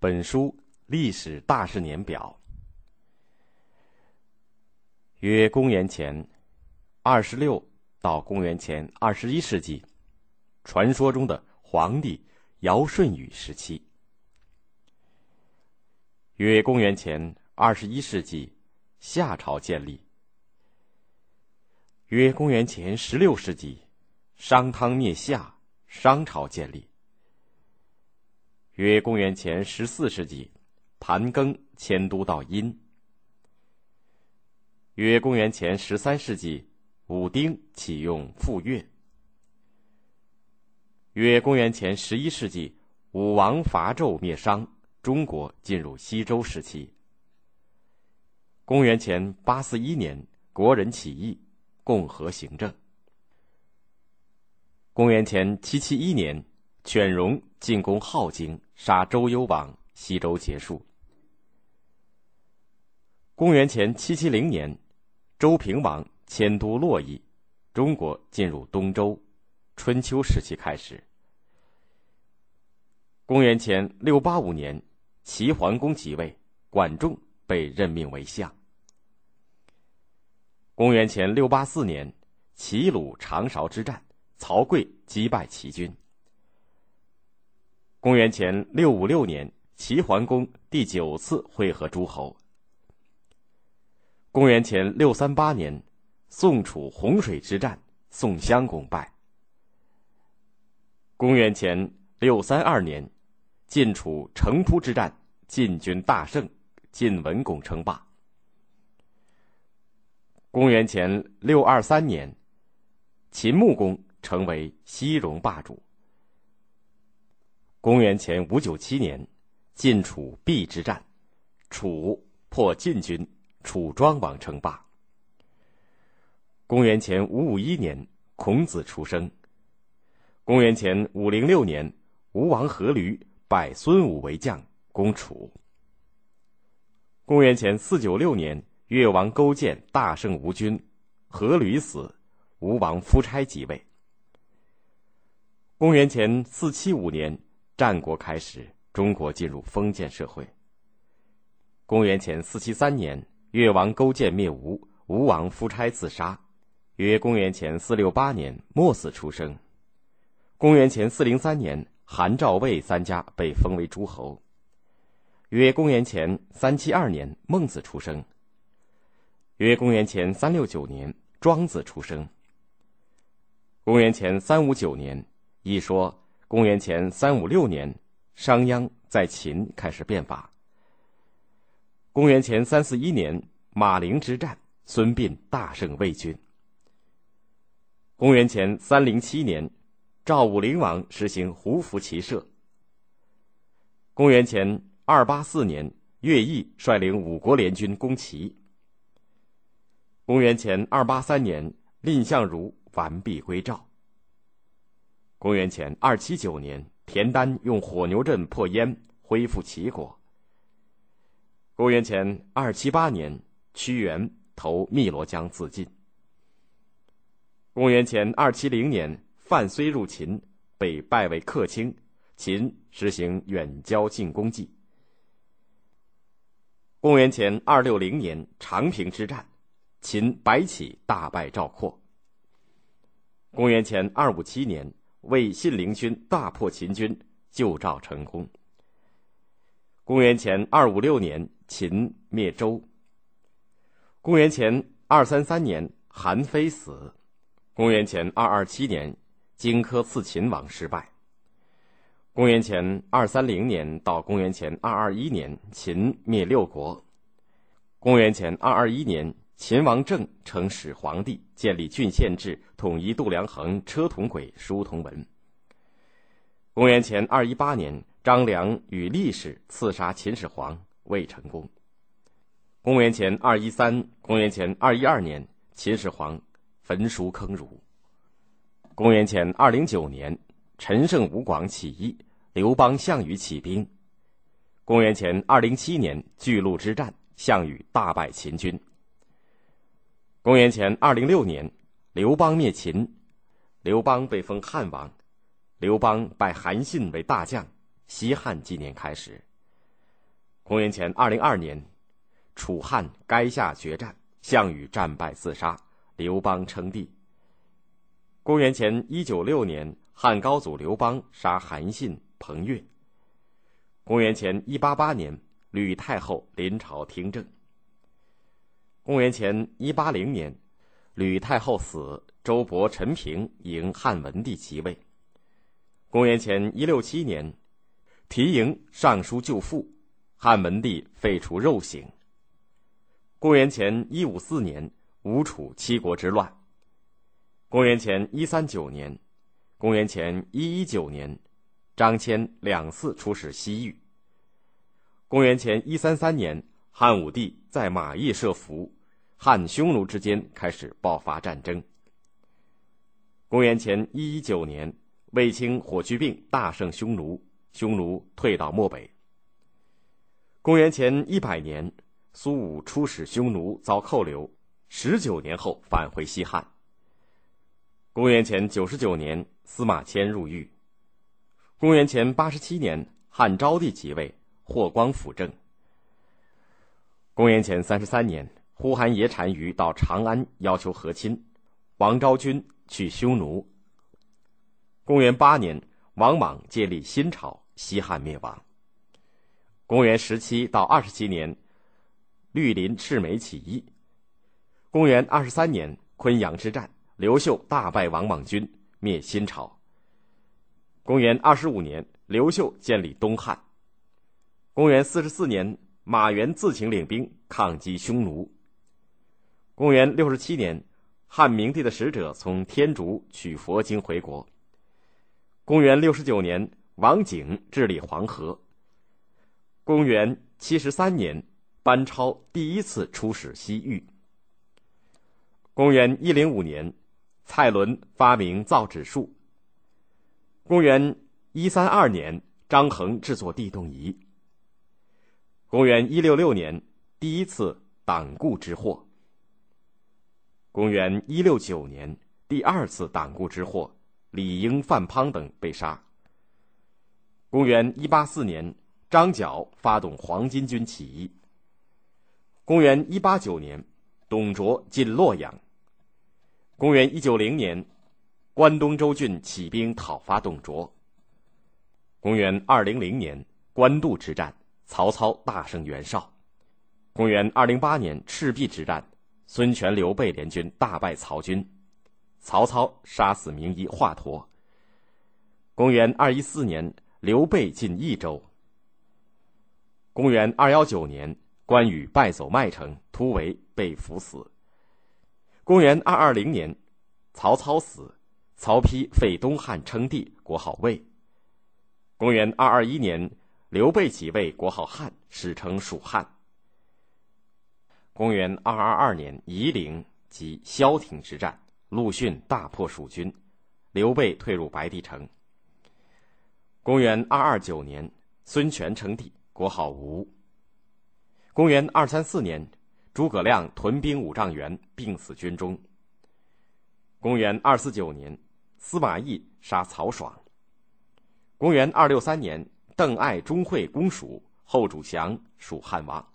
本书历史大事年表：约公元前二十六到公元前二十一世纪，传说中的皇帝尧舜禹时期；约公元前二十一世纪，夏朝建立；约公元前十六世纪，商汤灭夏，商朝建立。约公元前十四世纪，盘庚迁都到殷。约公元前十三世纪，武丁启用傅说。约公元前十一世纪，武王伐纣灭商，中国进入西周时期。公元前八四一年，国人起义，共和行政。公元前七七一年。犬戎进攻镐京，杀周幽王，西周结束。公元前七七零年，周平王迁都洛邑，中国进入东周，春秋时期开始。公元前六八五年，齐桓公即位，管仲被任命为相。公元前六八四年，齐鲁长勺之战，曹刿击败齐军。公元前六五六年，齐桓公第九次会合诸侯。公元前六三八年，宋楚洪水之战，宋襄公败。公元前六三二年，晋楚城濮之战，晋军大胜，晋文公称霸。公元前六二三年，秦穆公成为西戎霸主。公元前五九七年，晋楚邲之战，楚破晋军，楚庄王称霸。公元前五五一年，孔子出生。公元前五零六年，吴王阖闾拜孙武为将，攻楚。公元前四九六年，越王勾践大胜吴军，阖闾死，吴王夫差即位。公元前四七五年。战国开始，中国进入封建社会。公元前四七三年，越王勾践灭吴，吴王夫差自杀。约公元前四六八年，墨子出生。公元前四零三年，韩、赵、魏三家被封为诸侯。约公元前三七二年，孟子出生。约公元前三六九年，庄子出生。公元前三五九年，一说。公元前三五六年，商鞅在秦开始变法。公元前三四一年，马陵之战，孙膑大胜魏军。公元前三零七年，赵武灵王实行胡服骑射。公元前二八四年，乐毅率领五国联军攻齐。公元前二八三年，蔺相如完璧归赵。公元前二七九年，田丹用火牛阵破燕，恢复齐国。公元前二七八年，屈原投汨罗江自尽。公元前二七零年，范睢入秦，被拜为客卿，秦实行远交近攻计。公元前二六零年，长平之战，秦白起大败赵括。公元前二五七年。为信陵君大破秦军，救赵成功。公元前二五六年，秦灭周。公元前二三三年，韩非死。公元前二二七年，荆轲刺秦王失败。公元前二三零年到公元前二二一年，秦灭六国。公元前二二一年。秦王政称始皇帝，建立郡县制，统一度量衡、车同轨、书同文。公元前二一八年，张良与力士刺杀秦始皇，未成功。公元前二一三、公元前二一二年，秦始皇焚书坑儒。公元前二零九年，陈胜吴广起义，刘邦、项羽起兵。公元前二零七年，巨鹿之战，项羽大败秦军。公元前二零六年，刘邦灭秦，刘邦被封汉王，刘邦拜韩信为大将，西汉纪年开始。公元前二零二年，楚汉垓下决战，项羽战败自杀，刘邦称帝。公元前一九六年，汉高祖刘邦杀韩信、彭越。公元前一八八年，吕太后临朝听政。公元前一八零年，吕太后死，周勃、陈平迎汉文帝即位。公元前一六七年，提迎尚书救父。汉文帝废除肉刑。公元前一五四年，吴楚七国之乱。公元前一三九年，公元前一一九年，张骞两次出使西域。公元前一三三年，汉武帝在马邑设伏，汉匈奴之间开始爆发战争。公元前一一九年，卫青火炬病大胜匈奴，匈奴退到漠北。公元前一百年，苏武出使匈奴遭扣留，十九年后返回西汉。公元前九十九年，司马迁入狱。公元前八十七年，汉昭帝即位，霍光辅政。公元前三十三年，呼韩邪单于到长安要求和亲，王昭君去匈奴。公元八年，王莽建立新朝，西汉灭亡。公元十七到二十七年，绿林赤眉起义。公元二十三年，昆阳之战，刘秀大败王莽军，灭新朝。公元二十五年，刘秀建立东汉。公元四十四年，马援自请领兵抗击匈奴。公元六十七年，汉明帝的使者从天竺取佛经回国。公元六十九年，王景治理黄河。公元七十三年，班超第一次出使西域。公元一零五年，蔡伦发明造纸术。公元一三二年，张衡制作地动仪。公元一六六年，第一次党锢之祸。公元一六九年，第二次党锢之祸，李英、范滂等被杀。公元一八四年。张角发动黄巾军起义。公元一八九年，董卓进洛阳。公元一九零年，关东州郡起兵讨伐董卓。公元二零零年，官渡之战，曹操大胜袁绍。公元二零八年，赤壁之战，孙权、刘备联军大败曹军，曹操杀死名医华佗。公元二一四年，刘备进益州。公元二幺九年，关羽败走麦城，突围被俘死。公元二二零年，曹操死，曹丕废东汉称帝，国号魏。公元二二一年，刘备即位，国号汉，史称蜀汉。公元二二二年，夷陵及萧亭之战，陆逊大破蜀军，刘备退入白帝城。公元二二九年，孙权称帝。国号吴。公元二三四年，诸葛亮屯兵五丈原，病死军中。公元二四九年，司马懿杀曹爽。公元二六三年，邓艾、钟会攻蜀，后主降，蜀汉亡。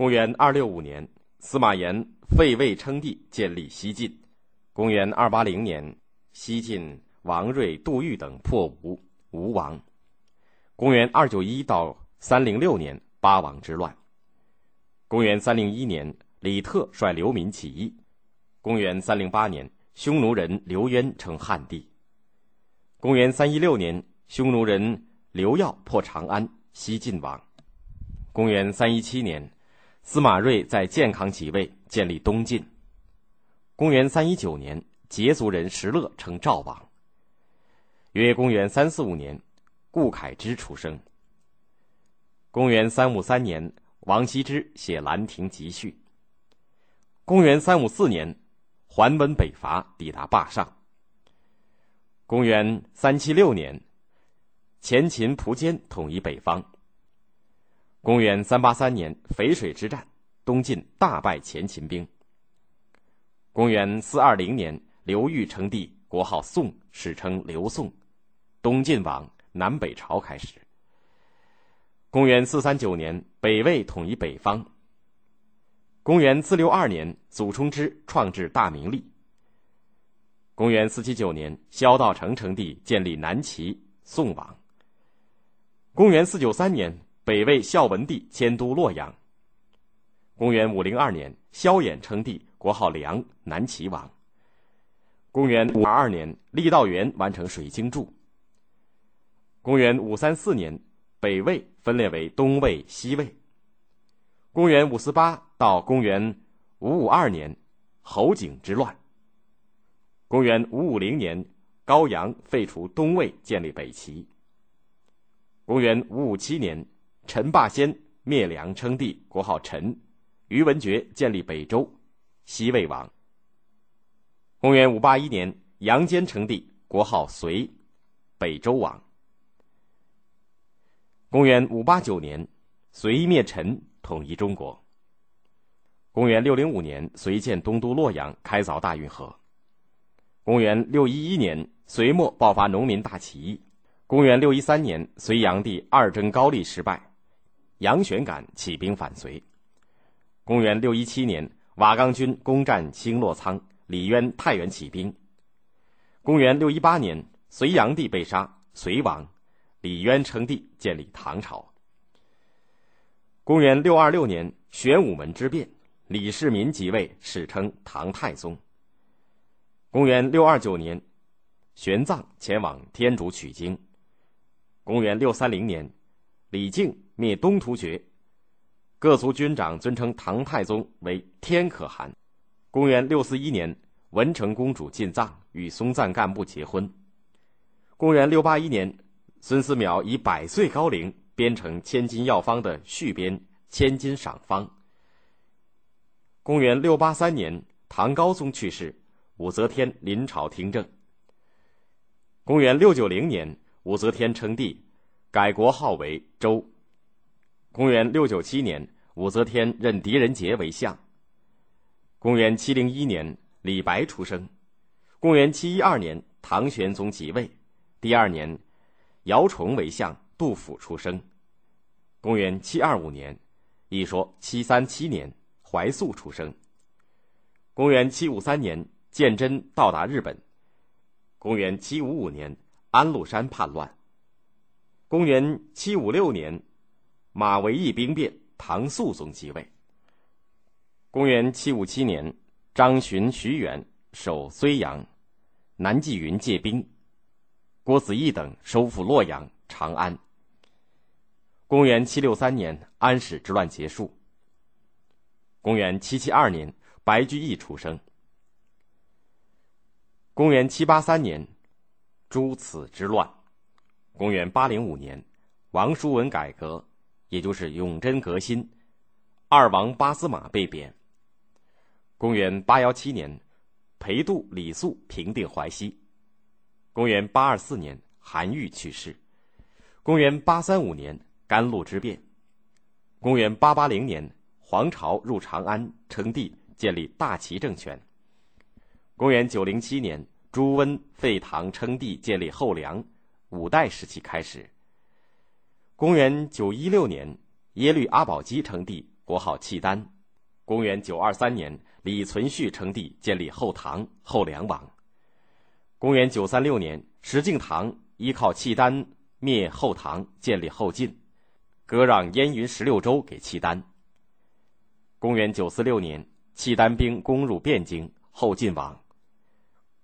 公元二六五年，司马炎废魏称帝，建立西晋。公元二八零年，西晋王睿、杜预等破吴，吴王。公元二九一到三零六年，八王之乱。公元三零一年，李特率流民起义。公元三零八年，匈奴人刘渊称汉帝。公元三一六年，匈奴人刘耀破长安，西晋亡。公元三一七年，司马睿在建康即位，建立东晋。公元三一九年，羯族人石勒称赵王。约公元三四五年。顾恺之出生。公元三五三年，王羲之写《兰亭集序》。公元三五四年，桓温北伐，抵达坝上。公元三七六年，前秦苻坚统一北方。公元三八三年，淝水之战，东晋大败前秦兵。公元四二零年，刘裕称帝，国号宋，史称刘宋，东晋亡。南北朝开始。公元四三九年，北魏统一北方。公元四六二年，祖冲之创制大明历。公元四七九年，萧道成称帝，建立南齐宋王。公元四九三年，北魏孝文帝迁都洛阳。公元五零二年，萧衍称帝，国号梁，南齐王。公元五二二年，郦道元完成水经注。公元五三四年，北魏分裂为东魏、西魏。公元五四八到公元五五二年，侯景之乱。公元五五零年，高阳废除东魏，建立北齐。公元五五七年，陈霸先灭梁称帝，国号陈，于文觉建立北周，西魏王。公元五八一年，杨坚称帝，国号隋，北周王。公元五八九年，隋灭陈，统一中国。公元六零五年，隋建东都洛阳，开凿大运河。公元六一一年，隋末爆发农民大起义。公元六一三年，隋炀帝二征高丽失败，杨玄感起兵反隋。公元六一七年，瓦岗军攻占新洛仓。李渊太原起兵。公元六一八年，隋炀帝被杀，隋亡，李渊称帝，建立唐朝。公元六二六年，玄武门之变，李世民即位，史称唐太宗。公元六二九年，玄奘前往天竺取经。公元六三零年，李靖灭东突厥，各族军长尊称唐太宗为天可汗。公元六四一年，文成公主进藏，与松赞干布结婚。公元六八一年，孙思邈以百岁高龄编成千金药方的续编《千金赏方》。公元六八三年，唐高宗去世，武则天临朝听政。公元六九零年，武则天称帝，改国号为周。公元六九七年，武则天任狄仁杰为相。公元七零一年，李白出生。公元七一二年，唐玄宗即位。第二年，姚崇为相，杜甫出生。公元七二五年，一说七三七年，怀素出生。公元七五三年，鉴真到达日本。公元七五五年，安禄山叛乱。公元七五六年，马嵬驿兵变，唐肃宗即位。公元七五七年，张巡、徐远守睢阳，南霁云借兵，郭子仪等收复洛阳、长安。公元七六三年，安史之乱结束。公元七七二年，白居易出生。公元七八三年，诸此之乱。公元八零五年，王叔文改革，也就是永贞革新，二王八司马被贬。公元八幺七年，裴度、李肃平定淮西。公元八二四年，韩愈去世。公元八三五年，甘露之变。公元八八零年，黄巢入长安称帝，建立大齐政权。公元九零七年，朱温废唐称帝，建立后梁，五代时期开始。公元九一六年，耶律阿保机称帝，国号契丹。公元九二三年。李存勖称帝，建立后唐后梁王。公元九三六年，石敬瑭依靠契丹灭后唐，建立后晋，割让燕云十六州给契丹。公元九四六年，契丹兵攻入汴京，后晋亡。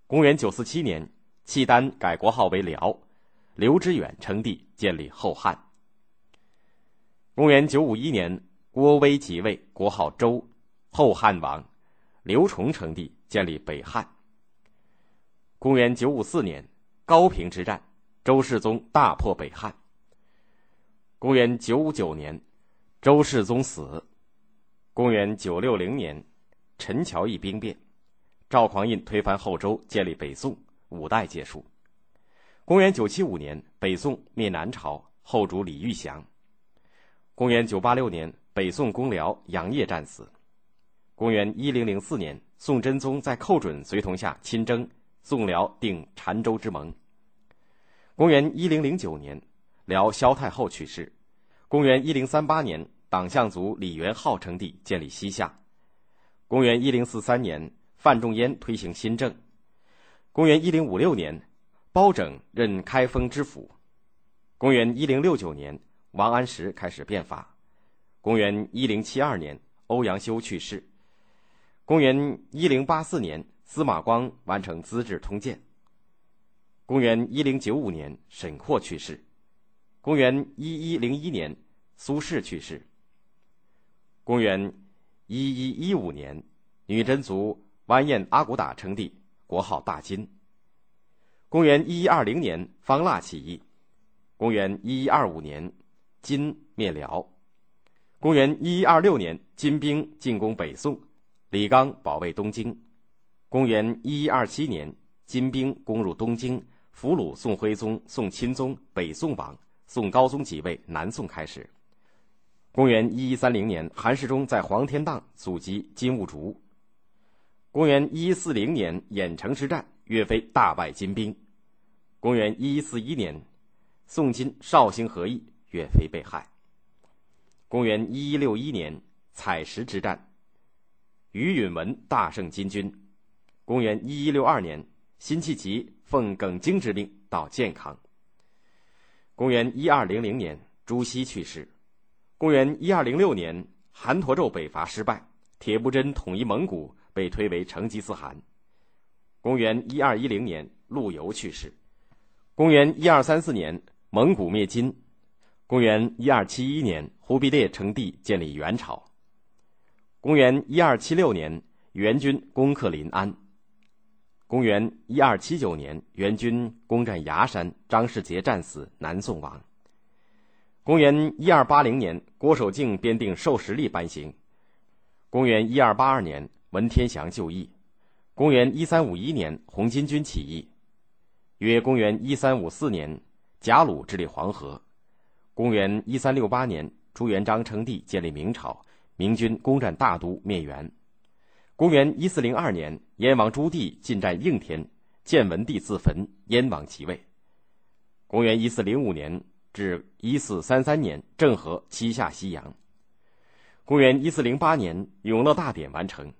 公元九四七年，契丹改国号为辽，刘知远称帝，建立后汉。公元九五一年，郭威即位，国号周，后汉王。刘崇称帝，建立北汉。公元九五四年，高平之战，周世宗大破北汉。公元九五九年，周世宗死。公元九六零年，陈桥驿兵变，赵匡胤推翻后周，建立北宋，五代结束。公元九七五年，北宋灭南朝，后主李玉祥。公元九八六年，北宋攻辽，杨业战死。公元一零零四年，宋真宗在寇准随同下亲征，宋辽定澶州之盟。公元一零零九年，辽萧太后去世，公元一零三八年，党项族李元昊称帝，建立西夏。公元一零四三年，范仲淹推行新政。公元一零五六年，包拯任开封知府。公元一零六九年，王安石开始变法。公元一零七二年，欧阳修去世。公元一零八四年，司马光完成《资治通鉴》。公元一零九五年，沈括去世。公元一一零一年，苏轼去世。公元一一一五年，女真族完颜阿骨打称帝，国号大金。公元一一二零年，方腊起义。公元一一二五年，金灭辽。公元一一二六年，金兵进攻北宋，李纲保卫东京。公元一一二七年，金兵攻入东京，俘虏宋徽宗、宋钦宗，北宋王，宋高宗即位，南宋开始。公元一一三零年，韩世忠在黄天荡阻击金兀术。公元一一四零年，郾城之战，岳飞大败金兵。公元一一四一年。宋金绍兴和议，岳飞被害。公元一一六一年，采石之战，于允文大胜金军。公元一一六二年，辛弃疾奉耿京之命到建康。公元一二零零年，朱熹去世。公元一二零六年，韩侂胄北伐失败，铁布真统一蒙古，被推为成吉思汗。公元一二一零年，陆游去世。公元一二三四年。蒙古灭金，公元一二七一年，忽必烈称帝，建立元朝。公元一二七六年，元军攻克临安。公元一二七九年，元军攻占崖山，张世杰战死，南宋亡。公元一二八零年，郭守敬编定授时历颁行。公元一二八二年，文天祥就义。公元一三五一年，红巾军起义。约公元一三五四年。贾鲁治理黄河。公元一三六八年，朱元璋称帝，建立明朝。明军攻占大都，灭元。公元一四零二年，燕王朱棣进占应天，建文帝自焚，燕王即位。公元一四零五年至一四三三年，郑和七下西洋。公元一四零八年，永乐大典完成。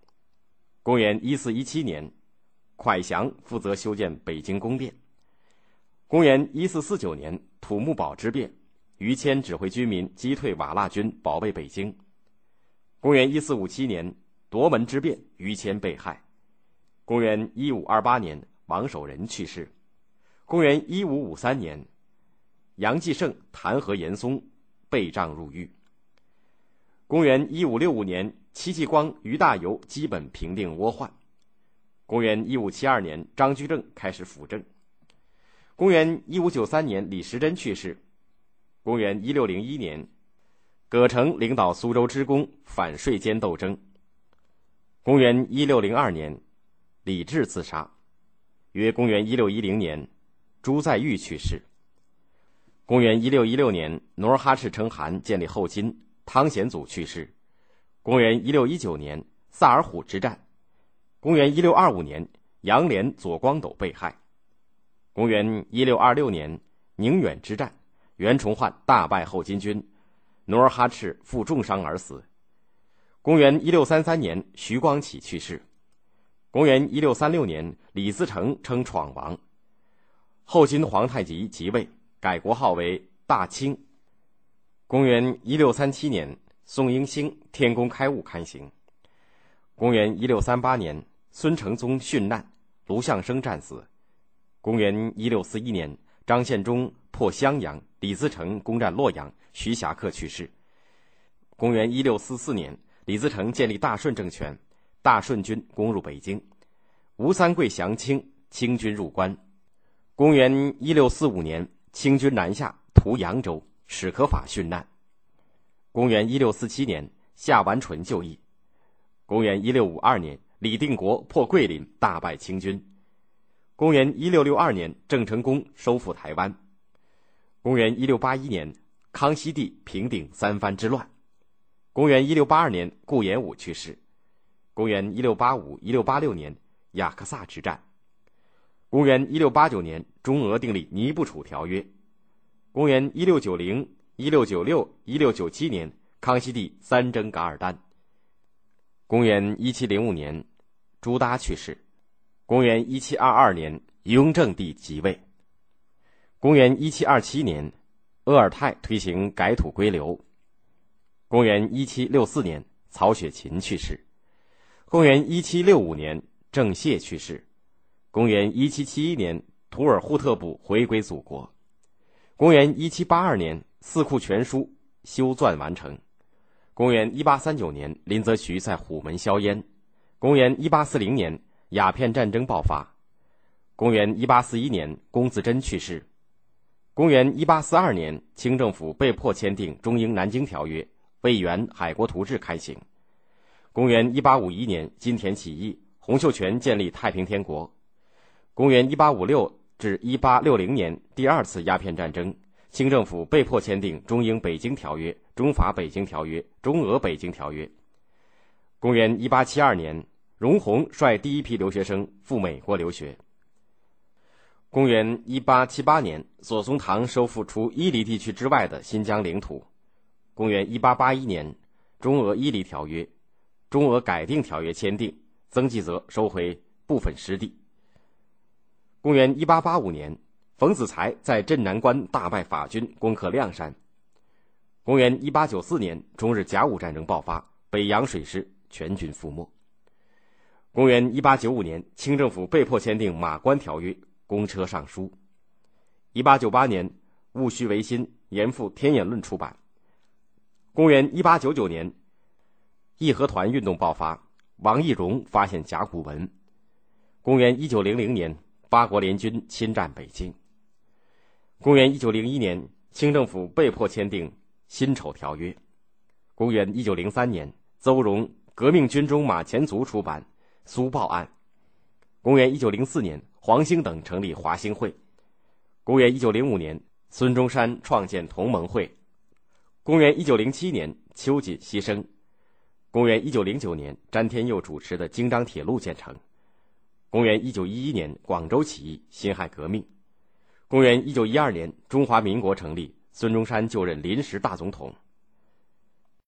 公元一四一七年，蒯祥负责修建北京宫殿。公元一四四九年，土木堡之变，于谦指挥军民击退瓦剌军，保卫北京。公元一四五七年，夺门之变，于谦被害。公元一五二八年，王守仁去世。公元一五五三年，杨继盛弹劾严嵩，被杖入狱。公元一五六五年，戚继光、于大猷基本平定倭患。公元一五七二年，张居正开始辅政。公元一五九三年，李时珍去世。公元一六零一年，葛城领导苏州之功，反税监斗争。公元一六零二年，李治自杀。约公元一六一零年，朱载玉去世。公元一六一六年，努尔哈赤称汗，建立后金。汤显祖去世。公元一六一九年，萨尔浒之战。公元一六二五年，杨涟、左光斗被害。公元一六二六年，宁远之战，袁崇焕大败后金军，努尔哈赤负重伤而死。公元一六三三年，徐光启去世。公元一六三六年，李自成称闯王，后金皇太极即位，改国号为大清。公元一六三七年，宋英星天工开物刊行。公元一六三八年，孙承宗殉难，卢象升战死。公元一六四一年，张献忠破襄阳，李自成攻占洛阳，徐霞客去世。公元一六四四年，李自成建立大顺政权，大顺军攻入北京，吴三桂降清，清军入关。公元一六四五年，清军南下屠扬州，史可法殉难。公元一六四七年，夏完淳就义。公元一六五二年，李定国破桂林，大败清军。公元一六六二年，郑成功收复台湾。公元一六八一年，康熙帝平定三藩之乱。公元一六八二年，顾炎武去世。公元一六八五、一六八六年，雅克萨之战。公元一六八九年，中俄订立《尼布楚条约》。公元一六九零，一六九六、一六九七年，康熙帝三征噶尔丹。公元一七零五年，朱耷去世。公元一七二二年，雍正帝即位。公元一七二七年，鄂尔泰推行改土归流。公元一七六四年，曹雪芹去世。公元一七六五年，郑燮去世。公元一七七一年，图尔扈特部回归祖国。公元一七八二年，《四库全书》修撰完成。公元一八三九年，林则徐在虎门销烟。公元一八四零年，鸦片战争爆发。公元一八四一年，龚自珍去世。公元一八四二年，清政府被迫签订中英南京条约，魏源海国图志开行。公元一八五一年，金田起义，洪秀全建立太平天国。公元一八五六至一八六零年，第二次鸦片战争，清政府被迫签订中英北京条约、中法北京条约、中俄北京条约。公元一八七二年，荣闳率第一批留学生赴美国留学。公元一八七八年，左宗棠收复除伊犁地区之外的新疆领土。公元一八八一年，中俄伊犁条约、中俄改定条约签订，曾纪泽收回部分失地。公元一八八五年，冯子材在镇南关大败法军，攻克亮山。公元一八九四年，中日甲午战争爆发，北洋水师全军覆没。公元一八九五年，清政府被迫签订《马关条约》，公车上书。一八九八年，戊戌维新，严复《天演论》出版。公元一八九九年，义和团运动爆发，王懿荣发现甲骨文。公元一九零零年。八国联军侵占北京。公元一九零一年，清政府被迫签订《辛丑条约》。公元一九零三年，邹容《革命军中马前卒》出版《苏报案》。公元一九零四年，黄兴等成立华兴会。公元一九零五年，孙中山创建同盟会。公元一九零七年，秋瑾牺牲。公元一九零九年，詹天佑主持的京张铁路建成。公元一九一一年，广州起义，辛亥革命。公元一九一二年，中华民国成立，孙中山就任临时大总统。